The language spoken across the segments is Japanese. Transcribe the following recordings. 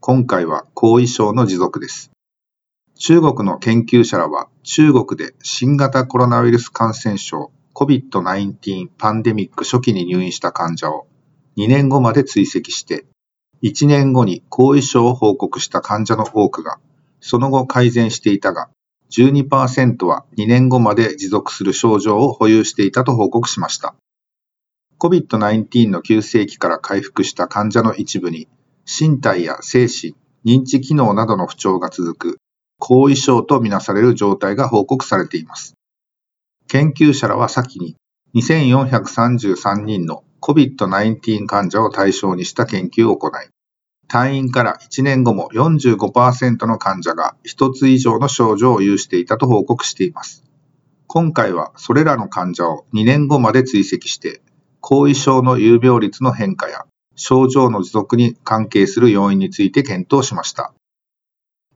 今回は後遺症の持続です。中国の研究者らは中国で新型コロナウイルス感染症 COVID-19 パンデミック初期に入院した患者を2年後まで追跡して1年後に後遺症を報告した患者の多くがその後改善していたが12%は2年後まで持続する症状を保有していたと報告しました。COVID-19 の急性期から回復した患者の一部に、身体や精神、認知機能などの不調が続く後遺症とみなされる状態が報告されています。研究者らは先に2433人の COVID-19 患者を対象にした研究を行い、退院から1年後も45%の患者が1つ以上の症状を有していたと報告しています。今回はそれらの患者を2年後まで追跡して後遺症の有病率の変化や症状の持続に関係する要因について検討しました。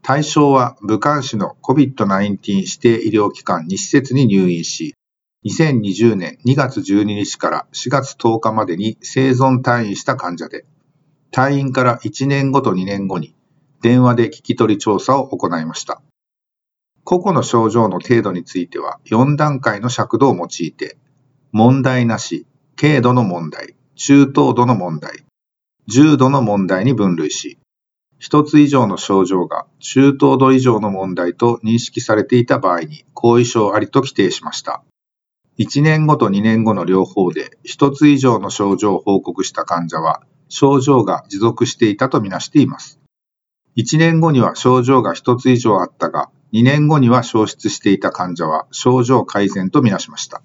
対象は武漢市の COVID-19 指定医療機関2施設に入院し、2020年2月12日から4月10日までに生存退院した患者で、退院から1年後と2年後に電話で聞き取り調査を行いました。個々の症状の程度については4段階の尺度を用いて、問題なし、軽度の問題、中等度の問題、重度の問題に分類し、一つ以上の症状が中等度以上の問題と認識されていた場合に後遺症ありと規定しました。1年後と2年後の両方で一つ以上の症状を報告した患者は症状が持続していたとみなしています。1年後には症状が一つ以上あったが、2年後には消失していた患者は症状改善とみなしました。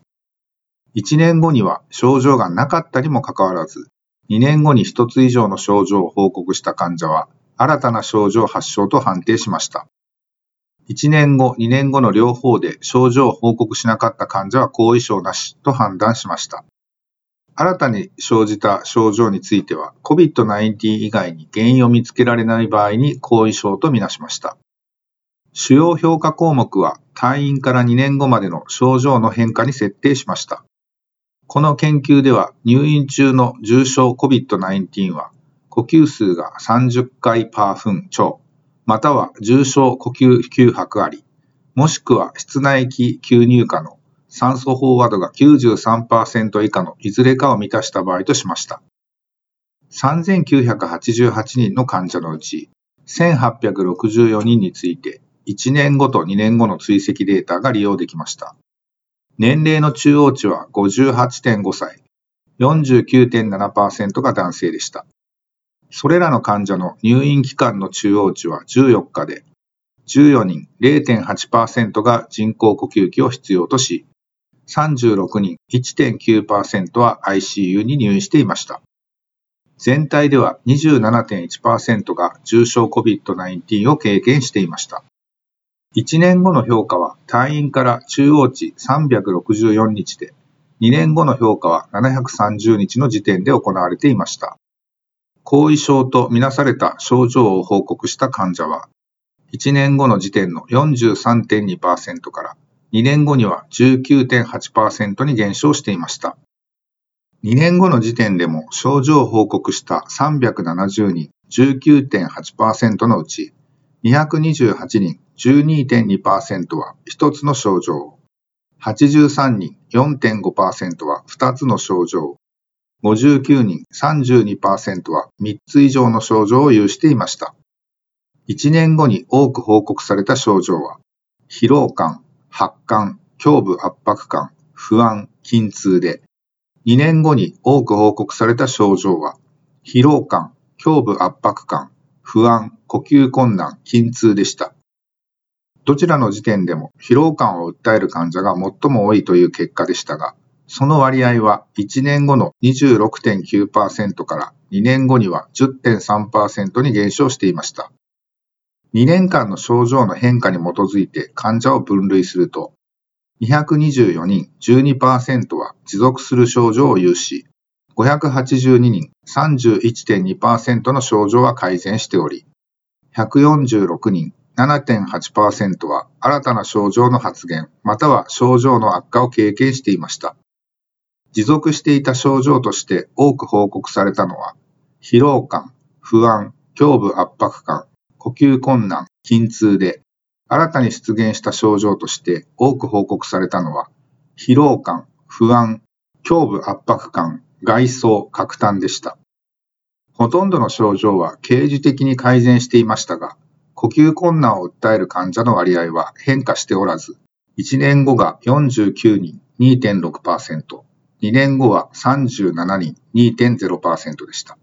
1年後には症状がなかったにもかかわらず、2年後に1つ以上の症状を報告した患者は、新たな症状発症と判定しました。1年後、2年後の両方で症状を報告しなかった患者は後遺症なしと判断しました。新たに生じた症状については、COVID-19 以外に原因を見つけられない場合に後遺症とみなしました。主要評価項目は退院から2年後までの症状の変化に設定しました。この研究では入院中の重症 COVID-19 は呼吸数が30回パー分超、または重症呼吸吸拍あり、もしくは室内液吸入下の酸素飽和度が93%以下のいずれかを満たした場合としました。3988人の患者のうち1864人について1年後と2年後の追跡データが利用できました。年齢の中央値は58.5歳、49.7%が男性でした。それらの患者の入院期間の中央値は14日で、14人0.8%が人工呼吸器を必要とし、36人1.9%は ICU に入院していました。全体では27.1%が重症 COVID-19 を経験していました。1年後の評価は退院から中央値364日で、2年後の評価は730日の時点で行われていました。後遺症とみなされた症状を報告した患者は、1年後の時点の43.2%から2年後には19.8%に減少していました。2年後の時点でも症状を報告した370人19.8%のうち228人12.2%は1つの症状、83人4.5%は2つの症状、59人32%は3つ以上の症状を有していました。1年後に多く報告された症状は、疲労感、発汗、胸部圧迫感、不安、筋痛で、2年後に多く報告された症状は、疲労感、胸部圧迫感、不安、呼吸困難、筋痛でした。どちらの時点でも疲労感を訴える患者が最も多いという結果でしたが、その割合は1年後の26.9%から2年後には10.3%に減少していました。2年間の症状の変化に基づいて患者を分類すると、224人12%は持続する症状を有し、582人31.2%の症状は改善しており、146人7.8%は新たな症状の発現、または症状の悪化を経験していました。持続していた症状として多く報告されたのは、疲労感、不安、胸部圧迫感、呼吸困難、筋痛で、新たに出現した症状として多く報告されたのは、疲労感、不安、胸部圧迫感、外装、角炭でした。ほとんどの症状は刑事的に改善していましたが、呼吸困難を訴える患者の割合は変化しておらず、1年後が49人2.6%、2年後は37人2.0%でした。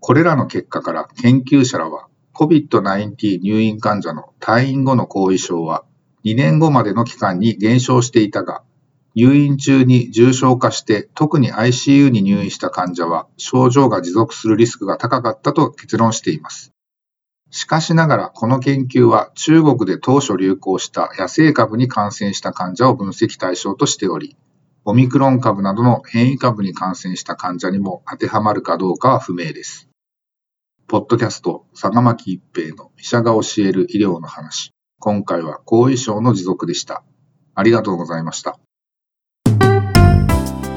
これらの結果から研究者らは COVID-19 入院患者の退院後の後遺症は2年後までの期間に減少していたが、入院中に重症化して特に ICU に入院した患者は症状が持続するリスクが高かったと結論しています。しかしながらこの研究は中国で当初流行した野生株に感染した患者を分析対象としており、オミクロン株などの変異株に感染した患者にも当てはまるかどうかは不明です。ポッドキャスト、坂巻一平の医者が教える医療の話。今回は後遺症の持続でした。ありがとうございました。